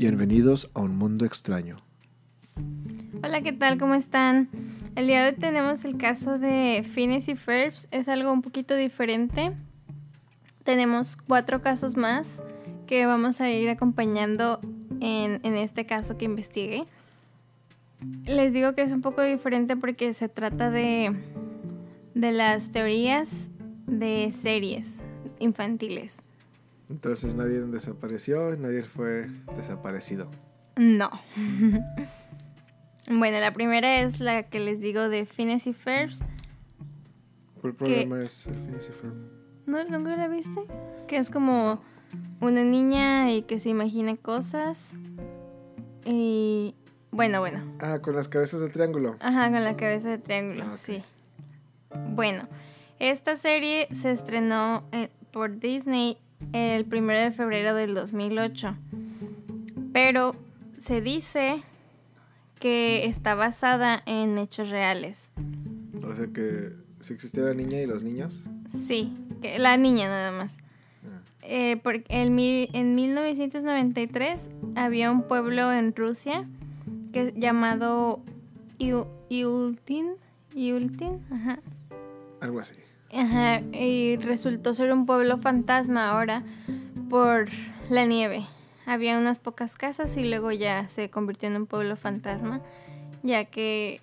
Bienvenidos a un mundo extraño. Hola, ¿qué tal? ¿Cómo están? El día de hoy tenemos el caso de Phineas y Ferbs. Es algo un poquito diferente. Tenemos cuatro casos más que vamos a ir acompañando en, en este caso que investigué. Les digo que es un poco diferente porque se trata de, de las teorías de series infantiles. Entonces nadie desapareció, nadie fue desaparecido. No. bueno, la primera es la que les digo de Phineas y Ferbs. ¿Cuál programa es el y Ferb? ¿No, ¿Nunca la viste? Que es como una niña y que se imagina cosas. Y bueno, bueno. Ah, con las cabezas de triángulo. Ajá, con la cabeza de triángulo, Ah, sí. Bueno, esta serie se estrenó eh, por Disney el 1 de febrero del 2008. Pero se dice que está basada en hechos reales. O sea que si existía la niña y los niños. Sí, que la niña nada más. Ah, Eh, porque en, en 1993 había un pueblo en Rusia que llamado Iu- Iultin, Iultin, ajá, algo así. Ajá, y resultó ser un pueblo fantasma ahora por la nieve. Había unas pocas casas y luego ya se convirtió en un pueblo fantasma, ya que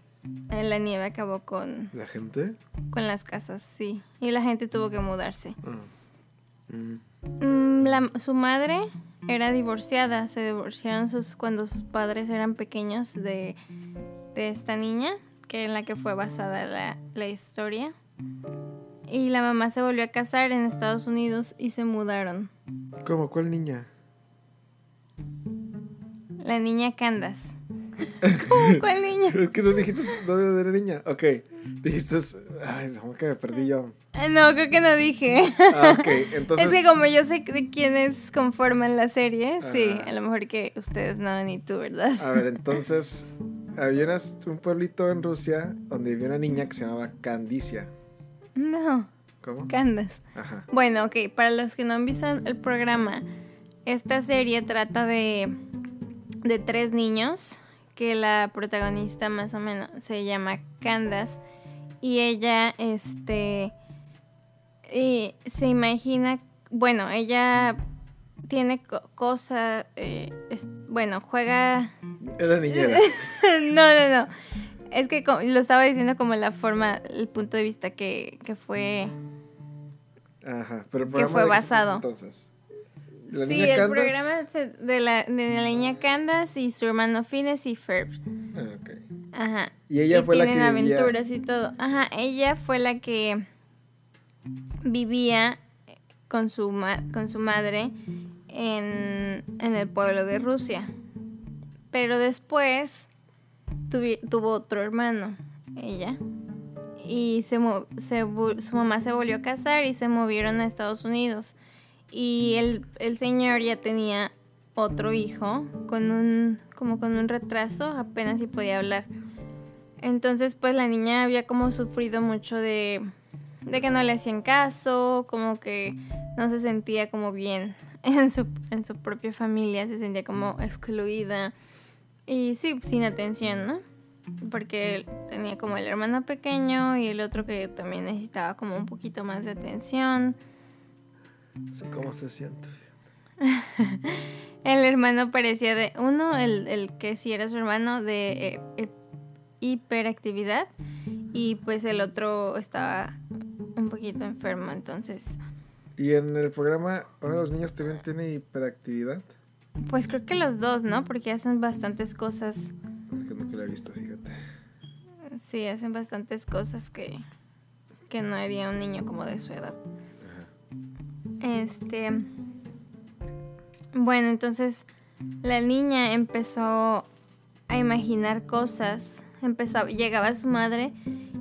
eh, la nieve acabó con, ¿La gente? con las casas, sí, y la gente tuvo que mudarse. Ah. Mm. Mm, la- su madre era divorciada, se divorciaron sus, cuando sus padres eran pequeños de, de esta niña, que en la que fue basada la, la historia. Y la mamá se volvió a casar en Estados Unidos y se mudaron. ¿Cómo? ¿Cuál niña? La niña Candace. ¿Cómo? ¿Cuál niña? Es que no dijiste dónde era niña. Ok. Dijiste. Ay, no, que me perdí yo. Ah, No, creo que no dije. Ah, ok. Entonces. es que como yo sé de quiénes conforman la serie, sí, Ah. a lo mejor que ustedes no, ni tú, ¿verdad? A ver, entonces. Había un pueblito en Rusia donde vivía una niña que se llamaba Candicia. No, ¿Cómo? Candace. Ajá. Bueno, ok, para los que no han visto el programa, esta serie trata de, de tres niños, que la protagonista más o menos se llama Candace, y ella, este, y se imagina, bueno, ella tiene cosas, bueno, juega Era niñera. no, no, no. Es que lo estaba diciendo como la forma, el punto de vista que, que fue. Ajá. Pero el Que programa fue de qué se basado. Entonces. La sí, niña el Candace- programa de la, de la niña Candace y su hermano Phineas y Ferb. Ah, ok. Ajá. Y ella fue la que tienen vivía- aventuras y todo. Ajá, ella fue la que vivía con su, ma- con su madre en, en el pueblo de Rusia. Pero después tuvo otro hermano, ella. Y se, se su mamá se volvió a casar y se movieron a Estados Unidos. Y el, el señor ya tenía otro hijo con un como con un retraso, apenas si podía hablar. Entonces, pues la niña había como sufrido mucho de, de que no le hacían caso, como que no se sentía como bien en su, en su propia familia, se sentía como excluida y sí, sin atención, ¿no? Porque tenía como el hermano pequeño y el otro que también necesitaba como un poquito más de atención. Sé cómo se siente. El hermano parecía de uno, el, el que sí era su hermano, de eh, eh, hiperactividad y pues el otro estaba un poquito enfermo, entonces Y en el programa, ¿ahora los niños también tienen hiperactividad? Pues creo que los dos, ¿no? Porque hacen bastantes cosas, Es que nunca he visto, fíjate. sí, hacen bastantes cosas que, que no haría un niño como de su edad. Este. Bueno, entonces la niña empezó a imaginar cosas. Empezaba, llegaba su madre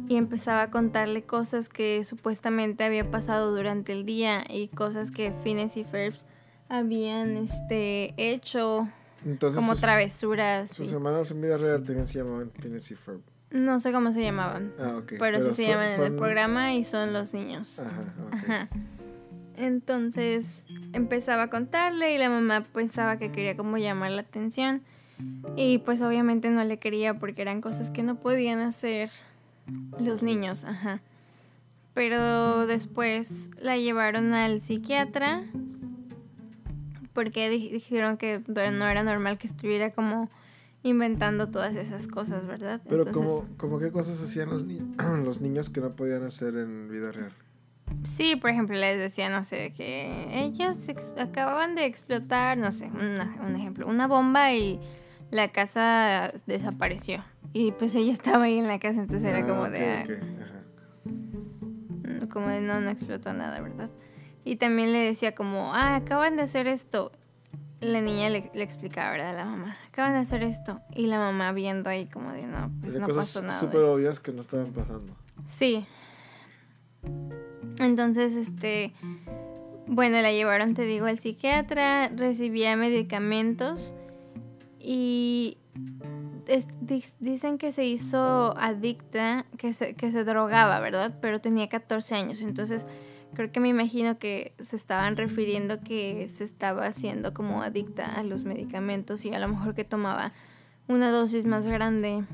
y empezaba a contarle cosas que supuestamente había pasado durante el día y cosas que Phineas y Ferbs habían este, hecho Entonces, como sus, travesuras. sus hermanos en vida real también se llamaban Phineas y Ferb. No sé cómo se llamaban, Ah, ok. pero, sí se son- llaman en el programa y son los niños. Ajá. Ajá. Entonces empezaba a contarle y la mamá pensaba que quería como llamar la atención. Y pues obviamente no le quería porque eran cosas que no podían hacer los niños, ajá. Pero después la llevaron al psiquiatra porque dijeron que no era normal que estuviera como inventando todas esas cosas, ¿verdad? Pero como, como qué cosas hacían los, los niños que no podían hacer en vida real. Sí, por ejemplo, les decía, no sé, que ellos acababan de explotar, no sé, un ejemplo, una bomba y la casa desapareció. Y pues ella estaba ahí en la casa, entonces era ah, como de... Ah, mm, como de no, no explotó nada, ¿verdad? Y también le decía como, ah, acaban de hacer esto. La niña le, explicaba, ¿verdad? La mamá, acaban de hacer esto. Y la mamá viendo ahí como de, no, pues no pasó nada. súper obvias que no estaban pasando. Sí. Entonces, este, bueno, la llevaron, te digo, al psiquiatra, recibía medicamentos y dicen que se hizo adicta, que se, que se drogaba, ¿verdad? Pero tenía 14 años, entonces creo que me imagino que se estaban refiriendo que se estaba haciendo como adicta a los medicamentos y a lo mejor que tomaba una dosis más grande.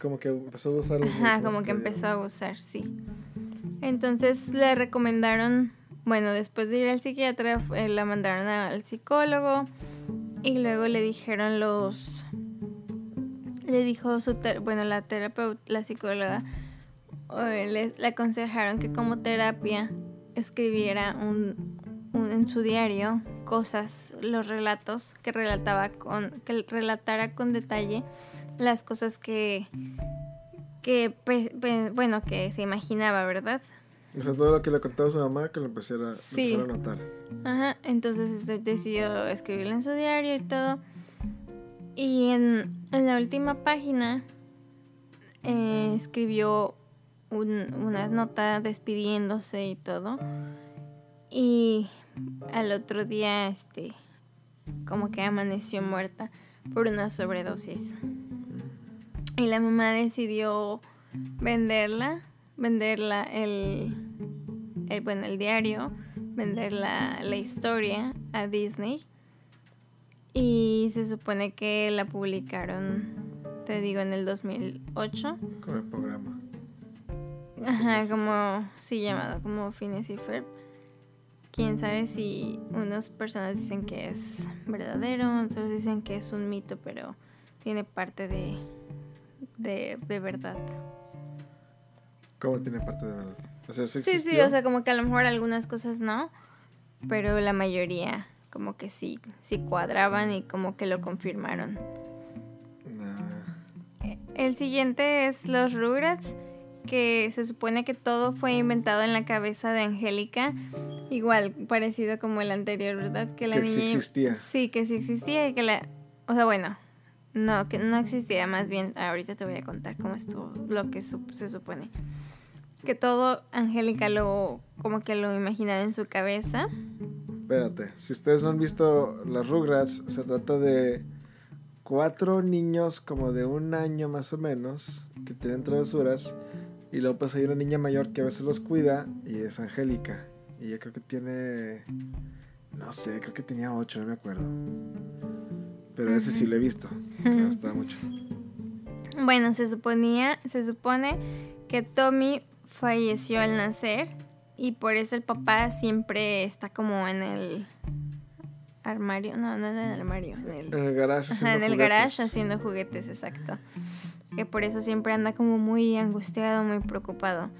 como que empezó a usar los Ajá, como que empezó a usar, sí. Entonces le recomendaron, bueno, después de ir al psiquiatra, la mandaron al psicólogo y luego le dijeron los... Le dijo su... bueno, la terapeuta, la psicóloga, le, le, aconsejaron que como terapia escribiera un, en su diario cosas, los relatos que relataba con... que relatara con detalle las cosas que que, bueno, que se imaginaba, ¿verdad? O sea, todo lo que le contaba a su mamá, que lo empezara, a notar. Ajá, entonces decidió escribirlo en su diario y todo. Y en, la última página eh, escribió una nota despidiéndose y todo. Y al otro día, este, como que amaneció muerta por una sobredosis. Y la mamá decidió venderla, venderla el, bueno, el diario, vender la, la historia a Disney. Y se supone que la publicaron, te digo, en el 2008. Como el programa. Ajá, como, sí, llamado como Phineas y Ferb. Quién sabe si unas personas dicen que es verdadero, otros dicen que es un mito, pero tiene parte de, de, de verdad. ¿Cómo tiene parte de verdad? O sea, ¿sí, sí, o sea, como que a lo mejor algunas cosas no, pero la mayoría como que sí, sí cuadraban y como que lo confirmaron. El siguiente es los Rugrats, que se supone que todo fue inventado en la cabeza de Angélica, igual parecido como el anterior, ¿verdad? Que la niña sí existía. Sí, que sí existía y que la, o sea, bueno, no, que no existía, más bien, ahorita te voy a contar cómo estuvo, lo que se supone. Que todo Angélica lo, como que lo imaginaba en su cabeza. Espérate, si ustedes no han visto las Rugrats, se trata de cuatro niños como de un año más o menos que tienen travesuras y luego pues hay una niña mayor que a veces los cuida y es Angélica. Y ella creo que tiene, no sé, creo que tenía ocho, no me acuerdo. Pero ese sí lo he visto. Me gustaba mucho. Bueno, se suponía, se supone que Tommy falleció al nacer y por eso el papá siempre está como en el armario, no, no en el armario, en el, en el garage. en el garage haciendo juguetes, exacto. Que por eso siempre anda como muy angustiado, muy preocupado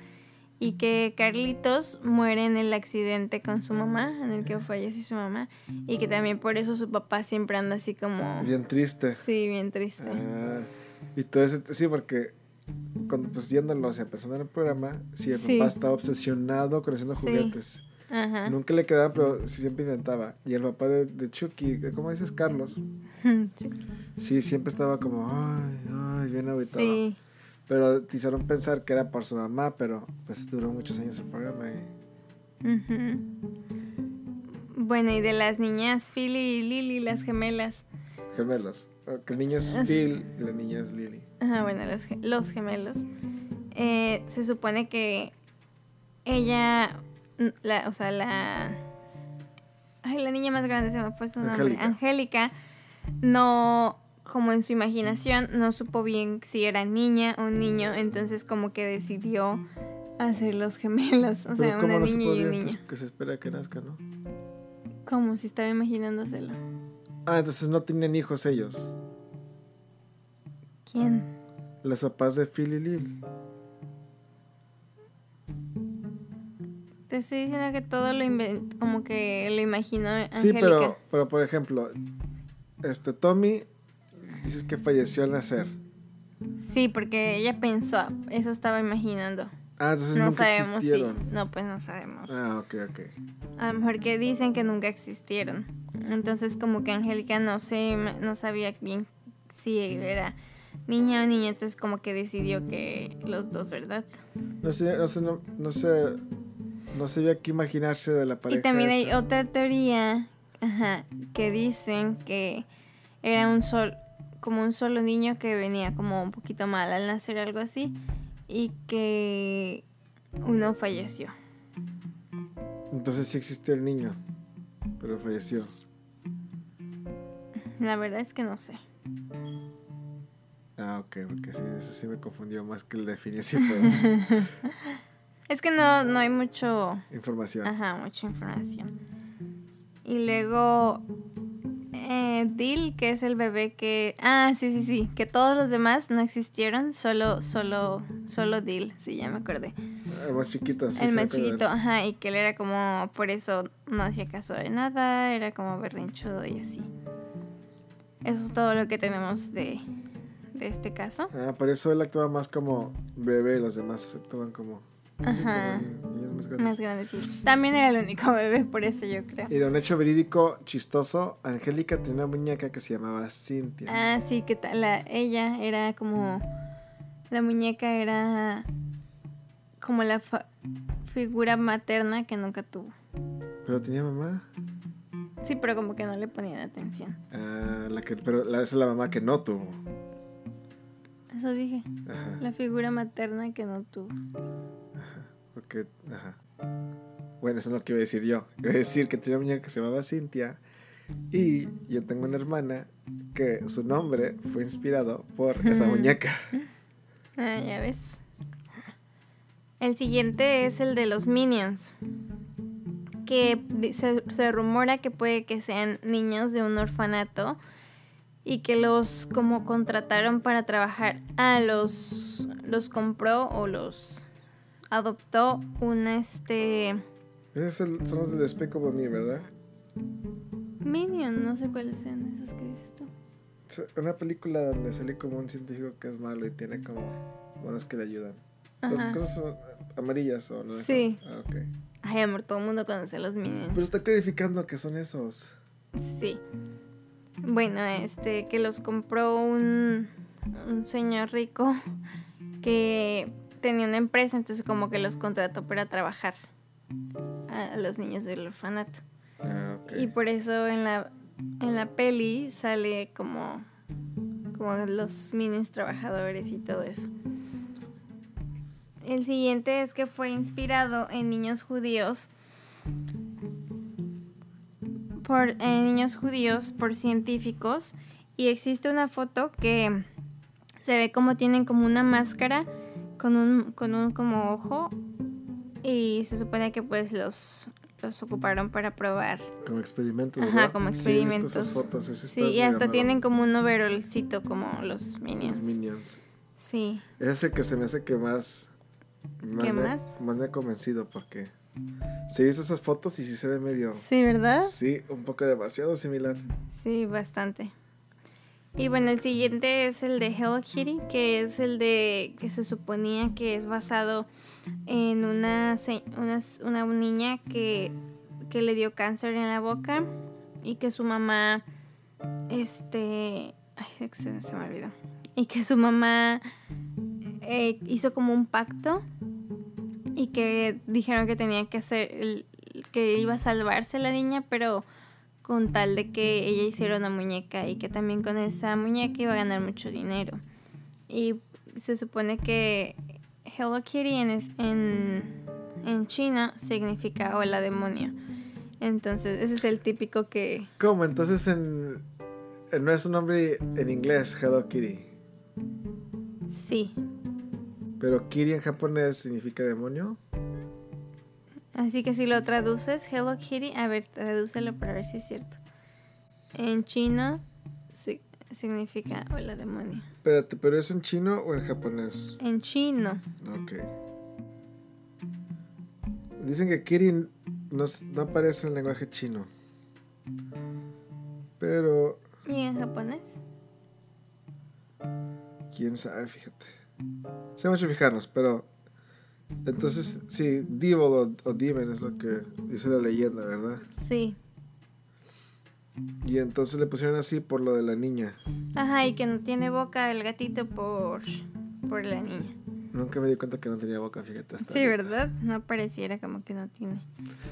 y que Carlitos muere en el accidente con su mamá, en el que falleció su mamá, y que también por eso su papá siempre anda así como... Bien triste. Sí, bien triste. Ah, y todo ese, sí, porque cuando pues yéndolo, o sea, pensando en el programa, sí, el papá estaba obsesionado con haciendo juguetes. Ajá. Nunca le quedaba, pero siempre intentaba. Y el papá de, de Chucky, ¿cómo dices? Carlos. sí, siempre estaba como, ay, ay, bien aguitado. Sí. Pero te hicieron pensar que era por su mamá, pero pues duró muchos años el programa. Bueno, y de las niñas Phil y Lily, las gemelas. Gemelas. el niño es Phil y la niña es Lily. Ajá, bueno, los, gemelos. Eh, se supone que ella la, o sea, la... Ay, la niña más grande se me fue su nombre. Angélica. No, como en su imaginación, no supo bien si era niña o niño, entonces como que decidió hacer los gemelos. O sea, una niña y un niño. Que se espera que nazca, ¿no? Como si estaba imaginándoselo. Ah, entonces no tenían hijos ellos. ¿Quién? Los papás de Phil y Lil. Te estoy diciendo que todo lo inventó, como que lo imaginó Angélica. Sí, pero, pero por ejemplo, este Tommy dices que falleció al nacer. Sí, porque ella pensó, eso estaba imaginando. Ah, entonces no sabemos si. No, pues no sabemos. Ah, ok, ok. A lo mejor que dicen que nunca existieron. Entonces, como que Angélica no sé, no sabía bien si era niña o niño, entonces como que decidió que los dos, ¿verdad? No sé, no sé, no, no sé, no sabía qué imaginarse de la pareja. Y también hay otra teoría, ajá, que dicen que era un sol, como un solo niño que venía como un poquito mal al nacer, algo así, y que uno falleció. Entonces sí existió el niño, pero falleció. La verdad es que no sé. Ah, ok, porque sí, eso sí me confundió más que la definición. es que no, no hay mucho... Información. Ajá, mucha información. Y luego eh, Dil, que es el bebé que... Ah, sí, sí, sí, que todos los demás no existieron, solo, solo, solo Dil, sí, ya me acordé. El más chiquito, sí. El más chiquito, ajá, y que él era como, por eso no hacía caso de nada, era como berrinchudo y así. Eso es todo lo que tenemos de, de este caso. Ah, por eso él actuaba más como bebé, los demás actuaban como Ajá. más grandes. También era el único bebé, por eso yo creo. Era un hecho verídico chistoso. Angélica tenía una muñeca que se llamaba Cintia. Ah, sí, que la, ella era como. La muñeca era como la figura materna que nunca tuvo. ¿Pero tenía mamá? Sí, pero como que no le ponían atención. Ah, la que, pero la, esa es la mamá que no tuvo. Eso dije. La figura materna que no tuvo. Porque, ajá. Bueno, eso es lo que iba a decir yo. Iba a decir que tenía una muñeca que se llamaba Cintia. Y yo tengo una hermana que su nombre fue inspirado por esa muñeca. Ah, ya ves. El siguiente es el de los Minions. Que se, se rumora que puede que sean niños de un orfanato y que los como contrataron para trabajar. Ah, los los compró o los adoptó un este... Esos son los de Despicable Me, ¿verdad? Minion, no sé cuáles sean esos que dices tú. Una película donde sale como un científico que es malo y tiene como buenos que le ayudan. Las cosas son amarillas o no. Sí. Ah, ok. Ay, amor, todo el mundo conoce a los Minions. Pero está clarificando que son esos. Sí. Bueno, este, que los compró un, un señor rico que tenía una empresa, entonces como que los contrató para trabajar a los niños del orfanato. Ah, y por eso en la, en la peli sale como, como los minis trabajadores y todo eso. El siguiente es que fue inspirado en niños judíos por en niños judíos por científicos y existe una foto que se ve como tienen como una máscara con un, con un como ojo y se supone que pues los, los ocuparon para probar. Como experimentos. Ajá, como experimentos. Sí, fotos, sí y hasta tienen como un overolcito como los minions. Los minions. Sí. Ese que se me hace que más... más ¿Qué más? más me ha convencido porque... Se visto esas fotos y sí se ve medio... Sí, ¿verdad? Sí, un poco demasiado similar. Sí, bastante. Y bueno, el siguiente es el de Hello Kitty, que es el de que se suponía que es basado en una, una, una niña que, que, le dio cáncer en la boca y que su mamá, este, ay, se, se me olvidó, y que su mamá eh, hizo como un pacto y que dijeron que tenía que hacer, que iba a salvarse la niña, pero con tal de que ella hiciera una muñeca y que también con esa muñeca iba a ganar mucho dinero. Y se supone que Hello Kitty en, en chino significa hola demonio. Entonces, ese es el típico que... ¿Cómo? Entonces en... no es un nombre en inglés, Hello Kitty. Sí. Pero Kitty en japonés significa demonio. Así que si lo traduces, Hello Kitty, a ver, tradúcelo para ver si es cierto. En chino significa hola demonio. Espérate, ¿pero es en chino o en japonés? En chino. Ok. Dicen que Kitty no, no aparece en el lenguaje chino. Pero... ¿Y en japonés? Quién sabe, fíjate. Se mucho fijarnos, pero entonces, sí, Devil o, o, Demon es lo que dice la leyenda, ¿verdad? Sí. Y entonces le pusieron así por lo de la niña. Ajá, y que no tiene boca el gatito por, por la niña. Nunca me di cuenta que no tenía boca, fíjate. Hasta sí, ¿verdad? No pareciera como que no tiene.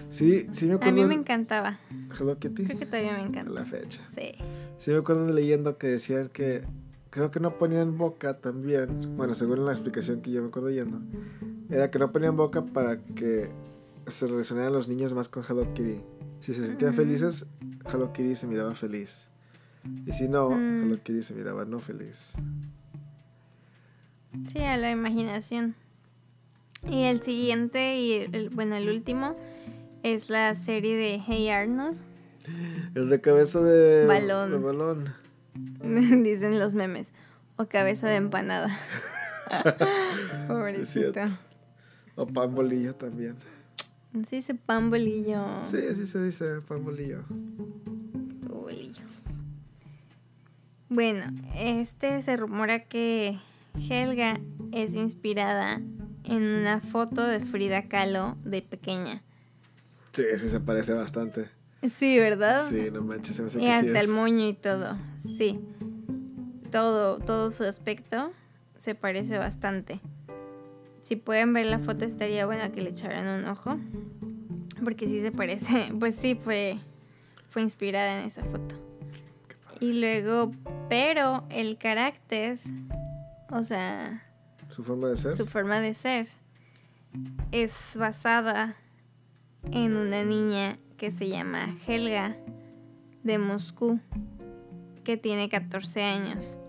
Sí, sí me acuerdo. A mí me encantaba. Hello Kitty. Creo que todavía me encanta. A la fecha. Sí. Sí me acuerdo de leyendo que decían que creo que no ponían boca también. Bueno, según la explicación que yo me acuerdo yendo era que no ponían boca para que se relacionaran los niños más con Hello Kitty. Si se sentían felices, Hello Kitty se miraba feliz. Y si no, mm. Hello Kitty se miraba no feliz. Sí, a la imaginación. Y el siguiente, y el, bueno, el último, es la serie de Hey Arnold. El de cabeza de balón. De balón. Dicen los memes. O cabeza de empanada. Pobrecito. O pan bolillo también. Se dice pan bolillo. Sí, así se dice pan bolillo. Bolillo. Bueno, este se rumora que Helga es inspirada en una foto de Frida Kahlo de pequeña. Sí, sí se parece bastante. Sí, ¿verdad? Sí, no manches, se Y hasta el moño y todo. Sí. Todo, todo su aspecto se parece bastante. Si pueden ver la foto estaría bueno que le echaran un ojo. Porque sí se parece. Pues sí, fue, fue inspirada en esa foto. Y luego, pero el carácter, o sea... Su forma de ser. Su forma de ser es basada en una niña que se llama Helga de Moscú, que tiene 14 años.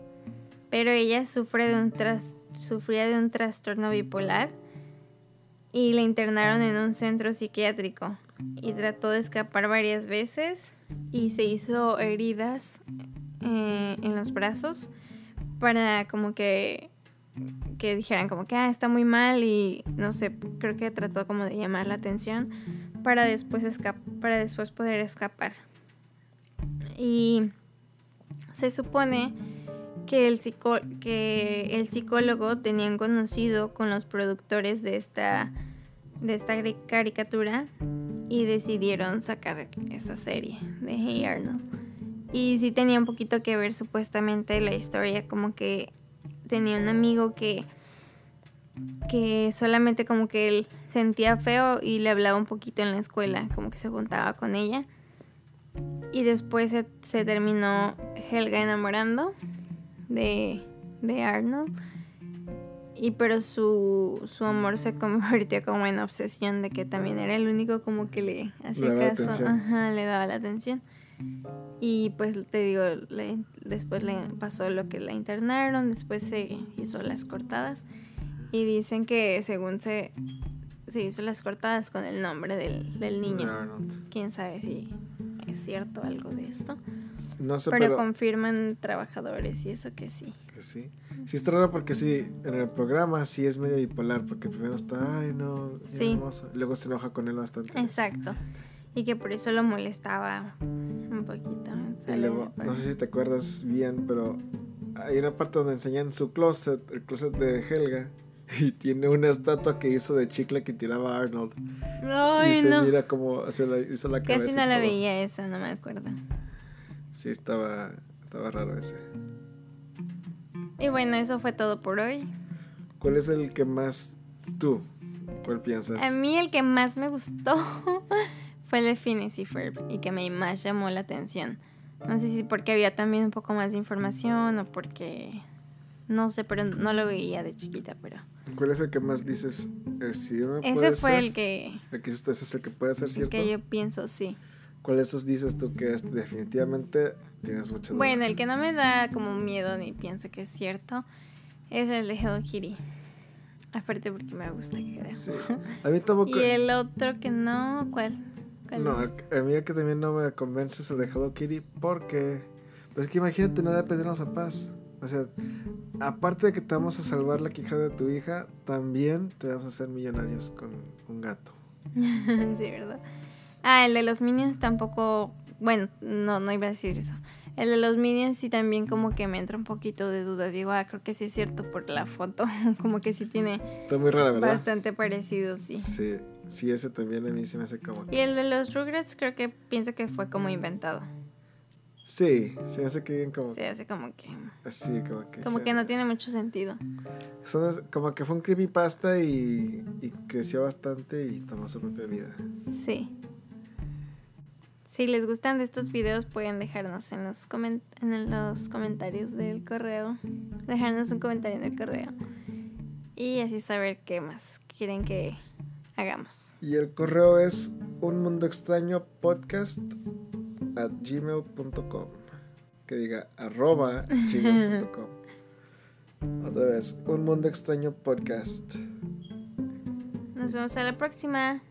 Pero ella sufre de un tras sufría de un trastorno bipolar y la internaron en un centro psiquiátrico y trató de escapar varias veces y se hizo heridas eh, en los brazos para como que que dijeran como que ah, está muy mal y no sé, creo que trató como de llamar la atención para después para después poder escapar. Y se supone que el, que el psicólogo tenían conocido con los productores de esta, de esta caricatura y decidieron sacar esa serie de Hey Arnold. Y sí tenía un poquito que ver supuestamente la historia, como que tenía un amigo que, que solamente como que él sentía feo y le hablaba un poquito en la escuela, como que se juntaba con ella. Y después se, se terminó Helga enamorando de, Arnold. Y pero su, su amor se convirtió como en obsesión de que también era el único como que le hacía caso. Ajá, le daba la atención. Y pues te digo, después le pasó lo que la internaron, después se hizo las cortadas. Y dicen que según se, se hizo las cortadas con el nombre del, del niño. Quién sabe si es cierto algo de esto. No sé, pero, confirman trabajadores y eso que sí. Que sí. Sí está raro porque sí, en el programa sí es medio bipolar porque primero está, ay no, sí. hermoso. Y luego se enoja con él bastante. Exacto. Y que por eso lo molestaba un poquito. Y luego, no sé si te acuerdas bien, pero hay una parte donde enseñan su closet, el closet de Helga. Y tiene una estatua que hizo de chicle que tiraba Arnold. Ay, y se mira como se la, hizo la cabeza. Casi no la veía esa, no me acuerdo. Sí, estaba, estaba raro ese. Y bueno, eso fue todo por hoy. ¿Cuál es el que más tú, cuál piensas? A mí el que más me gustó fue el de Phineas y y que me más llamó la atención. No sé si porque había también un poco más de información o porque No sé, pero no lo veía de chiquita, pero... ¿Cuál es el que más dices? Eh, ese fue el que... El que ese es el que puede ser cierto. El que yo pienso, sí. ¿Cuál de esos dices tú que es, definitivamente tienes mucha Bueno, el que no me da como miedo ni pienso que es cierto es el de Hello Kitty. Aparte porque me gusta, creo. Sí. A mí tampoco... y el otro que no, ¿cuál? no, a mí el que también no me convence es el de Hello Kitty porque... Pues que imagínate nada de pedirnos a paz. O sea, aparte de que te vamos a salvar la quijada de tu hija, también te vamos a hacer millonarios con un gato. sí, ¿verdad? Ah, el de los Minions tampoco. Bueno, no, no iba a decir eso. El de los Minions sí también como que me entra un poquito de duda. Digo, ah, creo que sí es cierto por la foto. como que sí tiene... Está muy rara, ¿verdad? Bastante parecido, sí. Sí, sí, ese también a mí se me hace como... Y el de los Rugrats creo que pienso que fue como inventado. Sí, se hace que como... Se hace como que... Así, como que... Como que no tiene mucho sentido. como que fue un creepypasta y, y creció bastante y tomó su propia vida. Sí. Si les gustan de estos videos pueden dejarnos en los, en los comentarios del correo. Dejarnos un comentario en el correo. Y así saber qué más quieren que hagamos. Y el correo es un mundo extraño podcast at gmail.com. Que diga arroba gmail.com. Otra vez, un mundo extraño podcast. Nos vemos a la próxima.